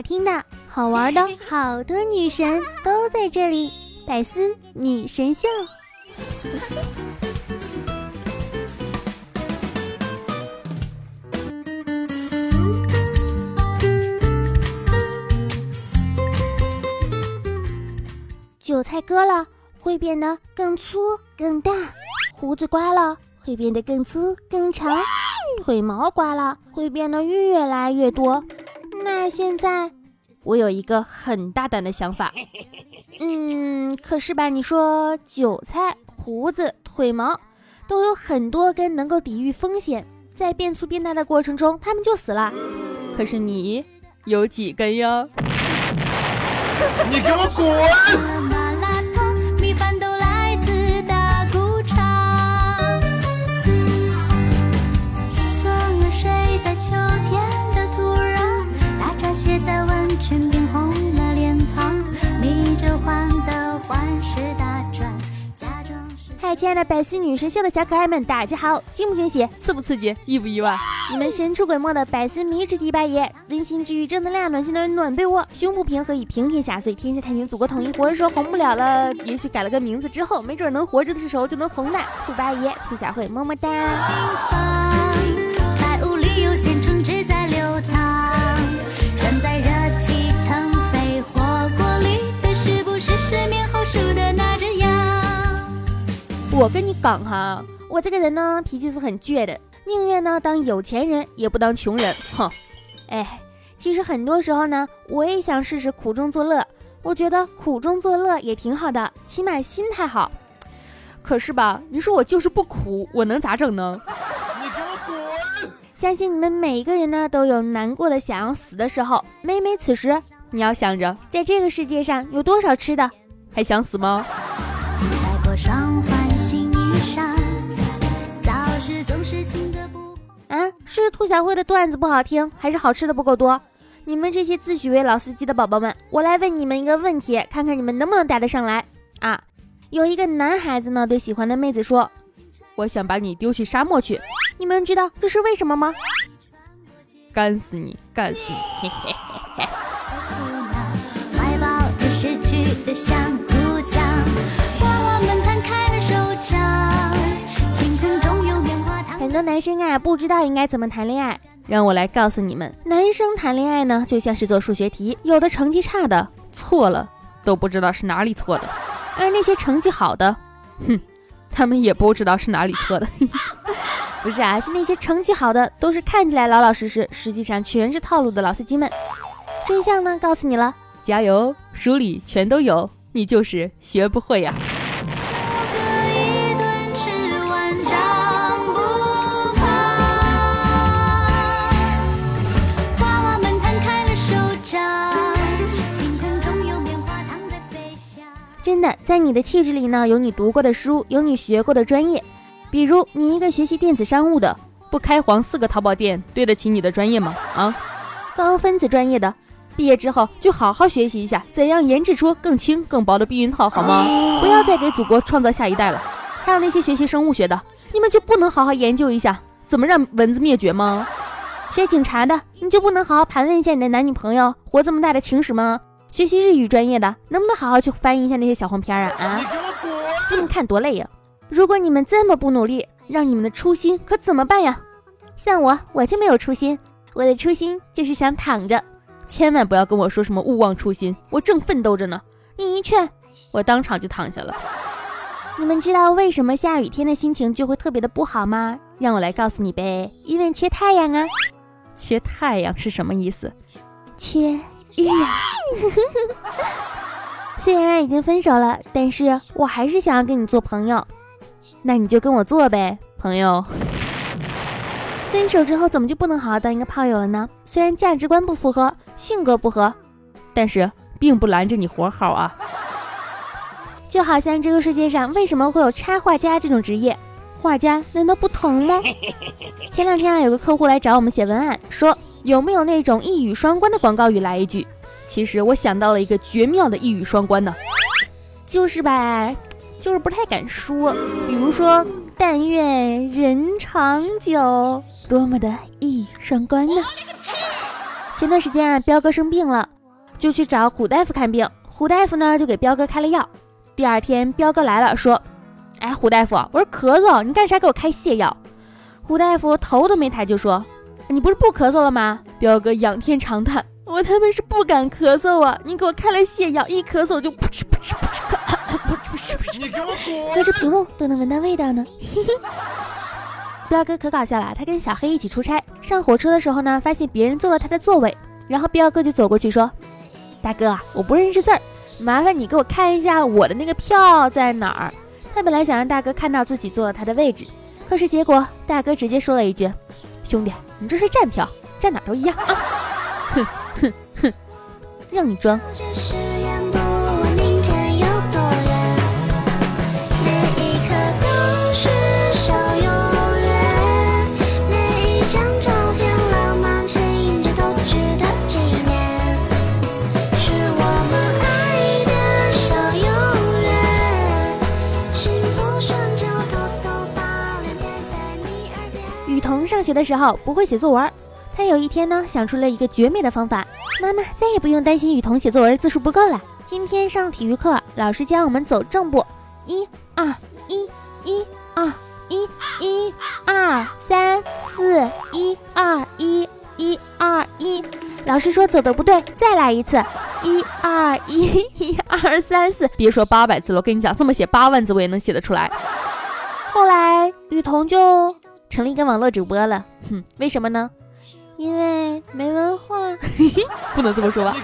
好听的、好玩的，好多女神都在这里，百思女神秀。韭菜割了会变得更粗更大，胡子刮了会变得更粗更长，腿毛刮了会变得越来越多。那现在我有一个很大胆的想法，嗯，可是吧，你说韭菜、胡子、腿毛都有很多根能够抵御风险，在变粗变大的过程中，它们就死了。可是你有几根呀？你给我滚！嗨，亲爱的百思女神秀的小可爱们，大家好！惊不惊喜？刺不刺激？意不意外？你们神出鬼没的百思迷之第八爷，温馨治愈、正能量、暖心的暖被窝，胸不平和以平天下，所以天下太平，祖国统一。活人说红不了了，也许改了个名字之后，没准能活着的时候就能红的。兔八爷，兔小慧，么么哒。我跟你讲哈，我这个人呢，脾气是很倔的，宁愿呢当有钱人，也不当穷人。哼，哎，其实很多时候呢，我也想试试苦中作乐。我觉得苦中作乐也挺好的，起码心态好。可是吧，你说我就是不苦，我能咋整呢？你给我滚！相信你们每一个人呢，都有难过的想要死的时候。每每此时，你要想着，在这个世界上有多少吃的，还想死吗？是兔小慧的段子不好听，还是好吃的不够多？你们这些自诩为老司机的宝宝们，我来问你们一个问题，看看你们能不能答得上来啊！有一个男孩子呢，对喜欢的妹子说：“我想把你丢去沙漠去。”你们知道这是为什么吗？干死你，干死你！嘿嘿嘿嘿。很多男生啊，不知道应该怎么谈恋爱，让我来告诉你们，男生谈恋爱呢，就像是做数学题，有的成绩差的错了都不知道是哪里错的，而那些成绩好的，哼，他们也不知道是哪里错的。不是啊，是那些成绩好的，都是看起来老老实实，实际上全是套路的老司机们。真相呢，告诉你了，加油，书里全都有，你就是学不会呀。在你的气质里呢，有你读过的书，有你学过的专业。比如你一个学习电子商务的，不开黄四个淘宝店，对得起你的专业吗？啊，高分子专业的，毕业之后就好好学习一下，怎样研制出更轻更薄的避孕套，好吗？不要再给祖国创造下一代了。还有那些学习生物学的，你们就不能好好研究一下怎么让蚊子灭绝吗？学警察的，你就不能好好盘问一下你的男女朋友活这么大的情史吗？学习日语专业的，能不能好好去翻译一下那些小黄片啊？啊，这么看多累呀！如果你们这么不努力，让你们的初心可怎么办呀？像我，我就没有初心，我的初心就是想躺着。千万不要跟我说什么勿忘初心，我正奋斗着呢。你一劝，我当场就躺下了。你们知道为什么下雨天的心情就会特别的不好吗？让我来告诉你呗，因为缺太阳啊。缺太阳是什么意思？缺。呀，虽然已经分手了，但是我还是想要跟你做朋友。那你就跟我做呗，朋友。分手之后怎么就不能好好当一个炮友了呢？虽然价值观不符合，性格不合，但是并不拦着你活好啊。就好像这个世界上为什么会有插画家这种职业？画家难道不疼吗？前两天啊，有个客户来找我们写文案，说。有没有那种一语双关的广告语来一句？其实我想到了一个绝妙的一语双关呢，就是吧，就是不太敢说。比如说“但愿人长久”，多么的一语双关呢？前段时间啊，彪哥生病了，就去找虎大夫看病。虎大夫呢就给彪哥开了药。第二天，彪哥来了，说：“哎，虎大夫，我是咳嗽，你干啥给我开泻药？”虎大夫头都没抬就说：“你不是不咳嗽了吗？”彪哥仰天长叹：“我他妈是不敢咳嗽啊！你给我开了泻药，一咳嗽就噗嗤噗嗤噗嗤咳，噗嗤噗嗤噗嗤，你给我滚！隔着屏幕都能闻到味道呢。”嘿嘿。彪哥可搞笑了，他跟小黑一起出差，上火车的时候呢，发现别人坐了他的座位，然后彪哥就走过去说：“大哥，我不认识字儿，麻烦你给我看一下我的那个票在哪儿。”他本来想让大哥看到自己坐了他的位置，可是结果大哥直接说了一句：“兄弟，你这是站票，站哪儿都一样啊！”哼，让你装。雨桐上学的时候不会写作文，他有一天呢想出了一个绝美的方法，妈妈再也不用担心雨桐写作文字数不够了。今天上体育课，老师教我们走正步，一二一，一二一，一二三四，一二一，一二一。老师说走的不对，再来一次，一二一，一二三四。别说八百字了，我跟你讲，这么写八万字我也能写得出来。后来雨桐就成了一个网络主播了，哼，为什么呢？因为没文化。不能这么说吧。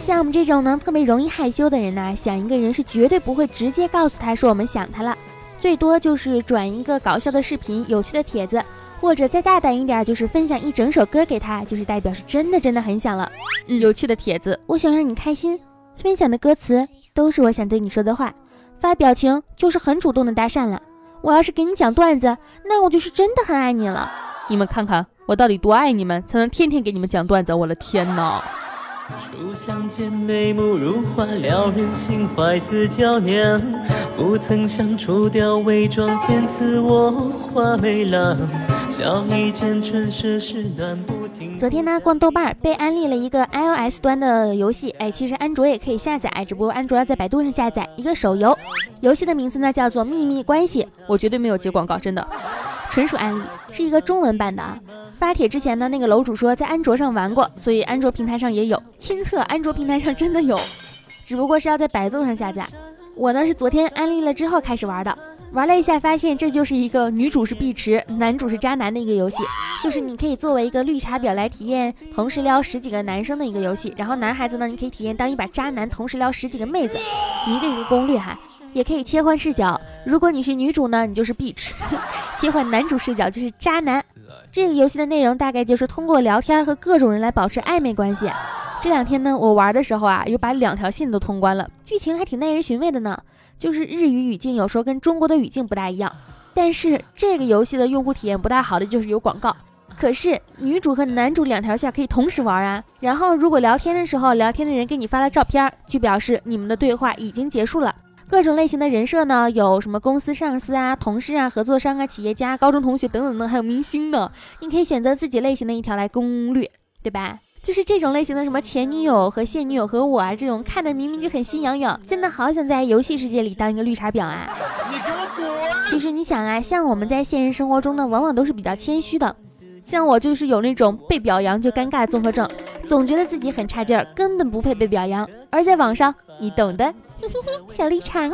像我们这种呢特别容易害羞的人呢，想一个人是绝对不会直接告诉他说我们想他了，最多就是转一个搞笑的视频、有趣的帖子，或者再大胆一点，就是分享一整首歌给他，就是代表是真的真的很想了。嗯，有趣的帖子，我想让你开心，分享的歌词都是我想对你说的话，发表情就是很主动的搭讪了。我要是给你讲段子，那我就是真的很爱你了。你们看看我到底多爱你们，才能天天给你们讲段子。我的天哪！初相见，眉目如画，撩人心怀似娇娘。不曾想除掉伪装，天赐我花美郎。笑一见春世事暖不。昨天呢，逛豆瓣儿被安利了一个 iOS 端的游戏，哎，其实安卓也可以下载，只不过安卓要在百度上下载一个手游，游戏的名字呢叫做《秘密关系》，我绝对没有接广告，真的。纯属安利，是一个中文版的啊。发帖之前呢，那个楼主说在安卓上玩过，所以安卓平台上也有。亲测，安卓平台上真的有，只不过是要在百度上下载。我呢是昨天安利了之后开始玩的，玩了一下，发现这就是一个女主是碧池，男主是渣男的一个游戏。就是你可以作为一个绿茶婊来体验同时撩十几个男生的一个游戏，然后男孩子呢，你可以体验当一把渣男，同时撩十几个妹子，一个一个攻略哈，也可以切换视角。如果你是女主呢，你就是碧池 切换男主视角就是渣男。这个游戏的内容大概就是通过聊天和各种人来保持暧昧关系。这两天呢，我玩的时候啊，又把两条线都通关了，剧情还挺耐人寻味的呢。就是日语语境有时候跟中国的语境不大一样，但是这个游戏的用户体验不大好的就是有广告。可是女主和男主两条线可以同时玩啊。然后如果聊天的时候，聊天的人给你发了照片，就表示你们的对话已经结束了。各种类型的人设呢，有什么公司上司啊、同事啊、合作商啊、企业家、高中同学等等等，还有明星呢。你可以选择自己类型的一条来攻略，对吧？就是这种类型的，什么前女友和现女友和我啊，这种看的明明就很心痒痒，真的好想在游戏世界里当一个绿茶婊啊！你给我滚！其实你想啊，像我们在现实生活中呢，往往都是比较谦虚的。像我就是有那种被表扬就尴尬综合症，总觉得自己很差劲儿，根本不配被表扬。而在网上，你懂的，嘿嘿嘿，小绿茶啊！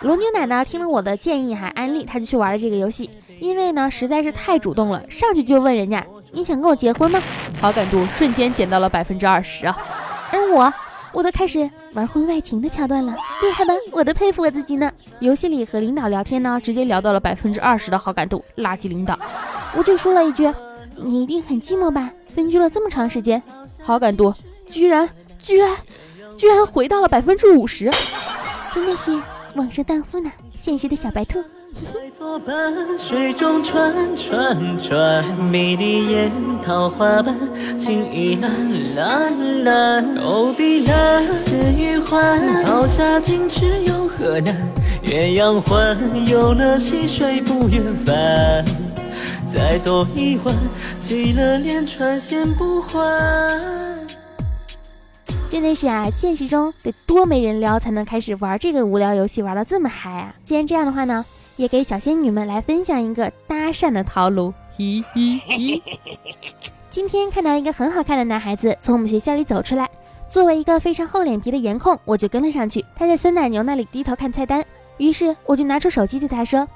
罗牛奶呢，听了我的建议还安利，他就去玩了这个游戏，因为呢实在是太主动了，上去就问人家你想跟我结婚吗？好感度瞬间减到了百分之二十啊！而我，我都开始玩婚外情的桥段了，厉害吧？我都佩服我自己呢。游戏里和领导聊天呢，直接聊到了百分之二十的好感度，垃圾领导。我就说了一句：“你一定很寂寞吧？分居了这么长时间，好感度居然居然居然回到了百分之五十，真的是网上荡妇呢，现实的小白兔。”在作伴，水中转转转，迷离眼，桃花瓣，情意蓝蓝蓝。哦，碧蓝似玉环，桃下尽知有何难？鸳鸯欢，有了溪水不远帆。再多一晚，系了连串线不还。真的是啊，现实中得多没人撩才能开始玩这个无聊游戏，玩到这么嗨啊！既然这样的话呢，也给小仙女们来分享一个搭讪的套路。咦咦咦！今天看到一个很好看的男孩子从我们学校里走出来，作为一个非常厚脸皮的颜控，我就跟了上去。他在酸奶牛那里低头看菜单，于是我就拿出手机对他说：“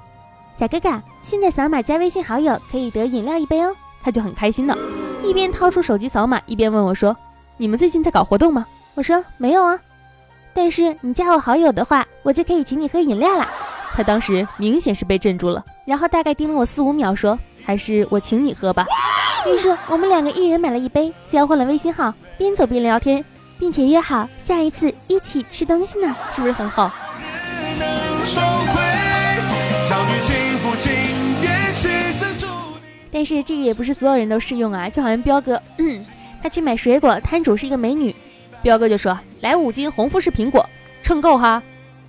小哥哥，现在扫码加微信好友可以得饮料一杯哦。”他就很开心的，一边掏出手机扫码，一边问我说。你们最近在搞活动吗？我说没有啊，但是你加我好友的话，我就可以请你喝饮料了。他当时明显是被镇住了，然后大概盯了我四五秒，说：“还是我请你喝吧。”于是我们两个一人买了一杯，交换了微信号，边走边聊天，并且约好下一次一起吃东西呢，是不是很好？但是这个也不是所有人都适用啊，就好像彪哥，嗯。他去买水果，摊主是一个美女，彪哥就说：“来五斤红富士苹果，称够哈。”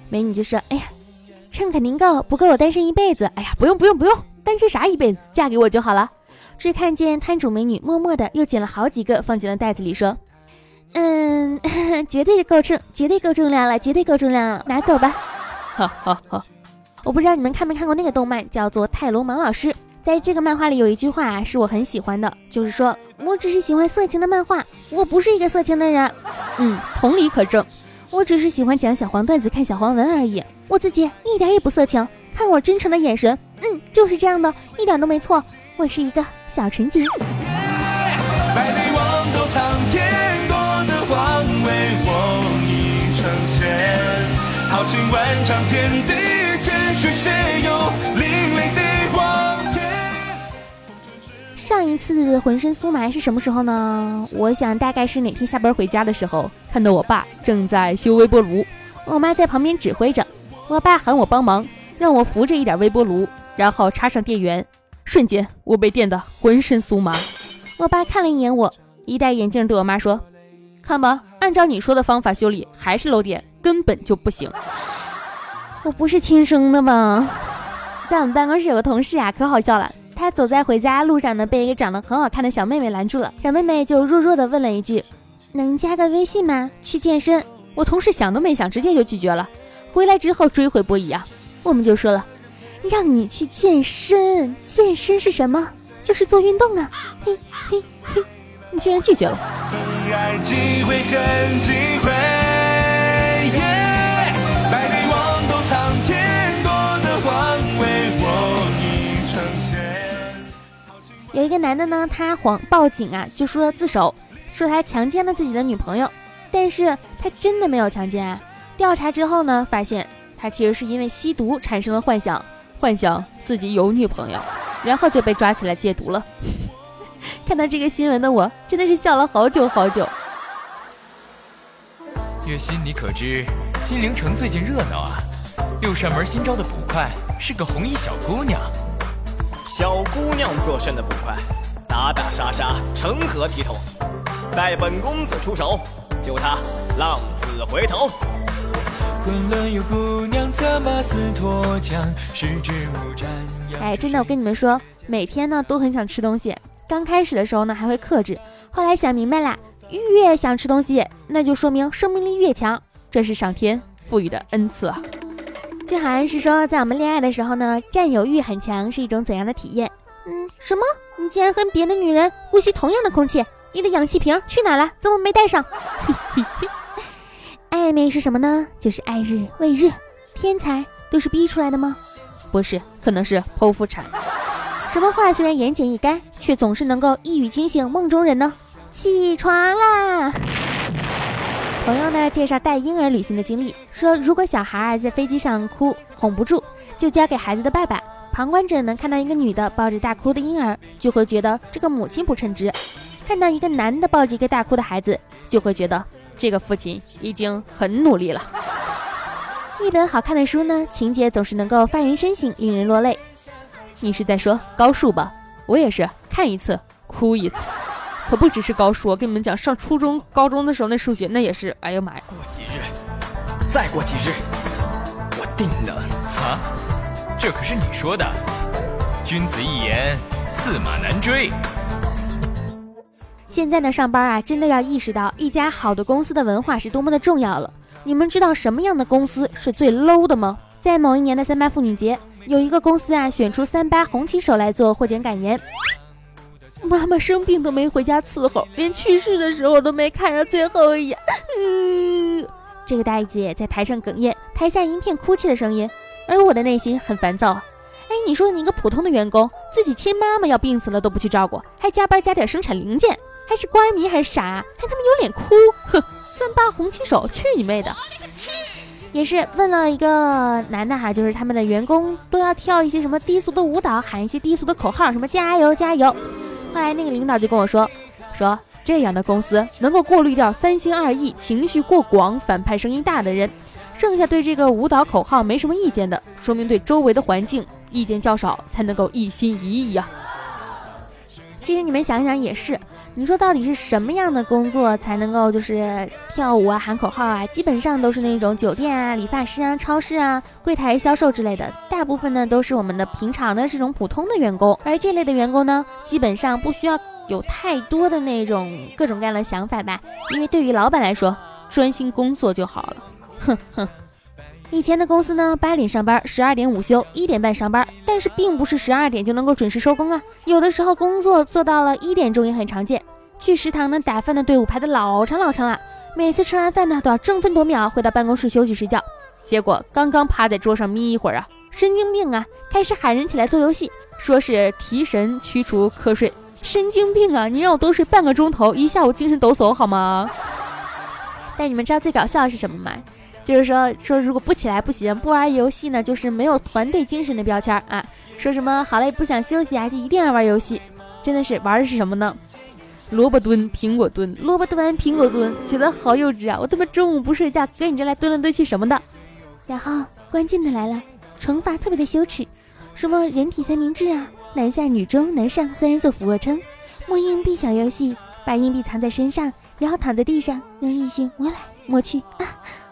美女就说：“哎呀，称肯定够，不够我单身一辈子。”哎呀，不用不用不用，单身啥一辈子，嫁给我就好了。只看见摊主美女默默的又捡了好几个放进了袋子里，说：“嗯，绝对够称，绝对够重量了，绝对够重量了，拿走吧。”哈哈哈。我不知道你们看没看过那个动漫，叫做《泰罗芒老师》。在这个漫画里有一句话啊，是我很喜欢的，就是说我只是喜欢色情的漫画，我不是一个色情的人。嗯，同理可证，我只是喜欢讲小黄段子、看小黄文而已，我自己一点也不色情。看我真诚的眼神，嗯，就是这样的，一点都没错，我是一个小纯洁。上一次浑身酥麻是什么时候呢？我想大概是哪天下班回家的时候，看到我爸正在修微波炉，我妈在旁边指挥着，我爸喊我帮忙，让我扶着一点微波炉，然后插上电源，瞬间我被电得浑身酥麻。我爸看了一眼我，一戴眼镜对我妈说：“看吧，按照你说的方法修理还是漏电，根本就不行。”我不是亲生的吧？在我们办公室有个同事啊，可好笑了。他走在回家路上呢，被一个长得很好看的小妹妹拦住了。小妹妹就弱弱的问了一句：“能加个微信吗？去健身。”我同事想都没想，直接就拒绝了。回来之后追悔不已啊。我们就说了：“让你去健身，健身是什么？就是做运动啊。”嘿嘿嘿，你居然拒绝了。爱机会跟机会有一个男的呢，他谎报警啊，就说自首，说他强奸了自己的女朋友，但是他真的没有强奸啊。调查之后呢，发现他其实是因为吸毒产生了幻想，幻想自己有女朋友，然后就被抓起来戒毒了。看到这个新闻的我，真的是笑了好久好久。月心，你可知金陵城最近热闹啊？六扇门新招的捕快是个红衣小姑娘。小姑娘做甚的捕快，打打杀杀，成何体统？待本公子出手，救他浪子回头。昆仑有姑娘策马似脱缰，十指无沾。哎，真的，我跟你们说，每天呢都很想吃东西。刚开始的时候呢还会克制，后来想明白啦，越想吃东西，那就说明生命力越强，这是上天赋予的恩赐啊。就好像是说，在我们恋爱的时候呢，占有欲很强是一种怎样的体验？嗯，什么？你竟然跟别的女人呼吸同样的空气？你的氧气瓶去哪了？怎么没带上？暧昧是什么呢？就是爱日为日。天才都是逼出来的吗？不是，可能是剖腹产。什么话虽然言简意赅，却总是能够一语惊醒梦中人呢？起床啦！朋友呢介绍带婴儿旅行的经历，说如果小孩儿在飞机上哭哄不住，就交给孩子的爸爸。旁观者能看到一个女的抱着大哭的婴儿，就会觉得这个母亲不称职；看到一个男的抱着一个大哭的孩子，就会觉得这个父亲已经很努力了。一本好看的书呢，情节总是能够发人深省，令人落泪。你是在说高数吧？我也是，看一次哭一次。可不只是高数，我跟你们讲，上初中、高中的时候那数学那也是，哎呀妈呀！过几日，再过几日，我定了。啊，这可是你说的。君子一言，驷马难追。现在呢，上班啊，真的要意识到一家好的公司的文化是多么的重要了。你们知道什么样的公司是最 low 的吗？在某一年的三八妇女节，有一个公司啊，选出三八红旗手来做获奖感言。妈妈生病都没回家伺候，连去世的时候都没看上最后一眼。嗯，这个大姐在台上哽咽，台下一片哭泣的声音，而我的内心很烦躁啊。哎，你说你一个普通的员工，自己亲妈妈要病死了都不去照顾，还加班加点生产零件，还是官迷还是傻？还他妈有脸哭？哼，三八红旗手，去你妹的！也是问了一个男的哈，就是他们的员工都要跳一些什么低俗的舞蹈，喊一些低俗的口号，什么加油加油。后来那个领导就跟我说，说这样的公司能够过滤掉三心二意、情绪过广、反派声音大的人，剩下对这个舞蹈口号没什么意见的，说明对周围的环境意见较少，才能够一心一意呀。其实你们想想也是，你说到底是什么样的工作才能够就是跳舞啊、喊口号啊？基本上都是那种酒店啊、理发师啊、超市啊、柜台销售之类的，大部分呢都是我们的平常的这种普通的员工。而这类的员工呢，基本上不需要有太多的那种各种各样的想法吧，因为对于老板来说，专心工作就好了。哼哼。以前的公司呢，八点上班，十二点午休，一点半上班。但是并不是十二点就能够准时收工啊，有的时候工作做到了一点钟也很常见。去食堂呢，打饭的队伍排的老长老长了，每次吃完饭呢，都要争分夺秒回到办公室休息睡觉。结果刚刚趴在桌上眯一会儿啊，神经病啊，开始喊人起来做游戏，说是提神驱除瞌睡。神经病啊，你让我多睡半个钟头，一下午精神抖擞好吗？但你们知道最搞笑的是什么吗？就是说说，如果不起来不行，不玩游戏呢，就是没有团队精神的标签啊。说什么好累不想休息啊，就一定要玩游戏。真的是玩的是什么呢？萝卜蹲，苹果蹲，萝卜蹲，苹果蹲，觉得好幼稚啊！我他妈中午不睡觉，跟你这来蹲来蹲去什么的。然后关键的来了，惩罚特别的羞耻，什么人体三明治啊，男下女中，男上三人做俯卧撑，摸硬币小游戏，把硬币藏在身上，然后躺在地上，让异性摸来摸去啊。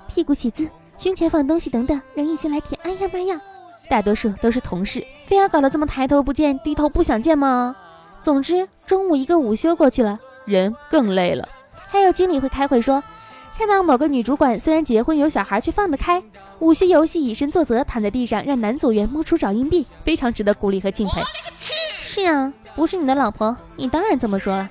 屁股写字，胸前放东西等等，让异性来舔。哎呀妈呀！大多数都是同事，非要搞得这么抬头不见低头不想见吗？总之，中午一个午休过去了，人更累了。还有经理会开会说，看到某个女主管虽然结婚有小孩，却放得开。午休游戏以身作则，躺在地上让男组员摸出找硬币，非常值得鼓励和敬佩。是啊，不是你的老婆，你当然这么说了。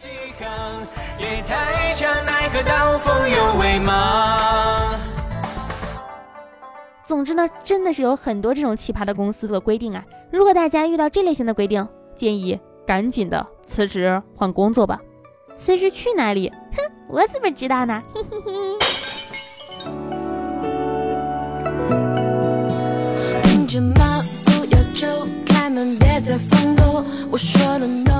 总之呢，真的是有很多这种奇葩的公司的规定啊。如果大家遇到这类型的规定，建议赶紧的辞职换工作吧。辞职去哪里？哼，我怎么知道呢？嘿嘿嘿。听着吗？不要就开门，别再放狗。我说了 no，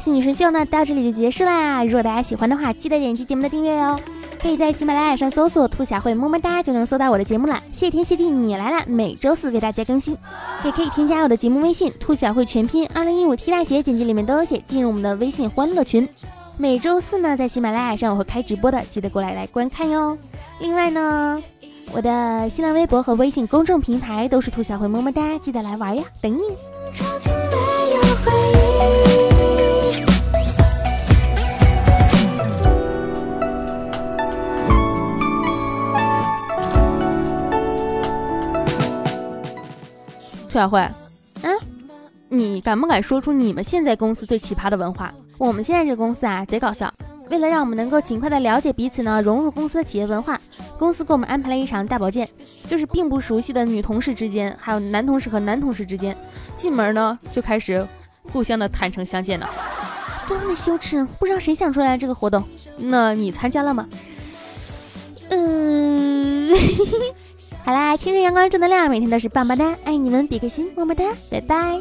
本期的百思女神秀呢，到这里就结束啦。如果大家喜欢的话，记得点击节目的订阅哟。可以在喜马拉雅上搜索“兔小慧么么哒”，就能搜到我的节目了。谢天谢地你来了，每周四为大家更新。也可以添加我的节目微信“兔小慧全拼二零一五 T 大写”，简介里面都有写，进入我们的微信欢乐群。每周四呢，在喜马拉雅上我会开直播的，记得过来来观看哟。另外呢，我的新浪微博和微信公众平台都是“兔小慧么么哒”，记得来玩呀，等你。小慧，嗯，你敢不敢说出你们现在公司最奇葩的文化？我们现在这公司啊，贼搞笑。为了让我们能够尽快的了解彼此呢，融入公司的企业文化，公司给我们安排了一场大保健，就是并不熟悉的女同事之间，还有男同事和男同事之间，进门呢就开始互相的坦诚相见了。多么的羞耻！不知道谁想出来这个活动？那你参加了吗？嗯，好啦，青春阳光正能量，每天都是棒棒哒，爱你们，比个心，么么哒，拜拜。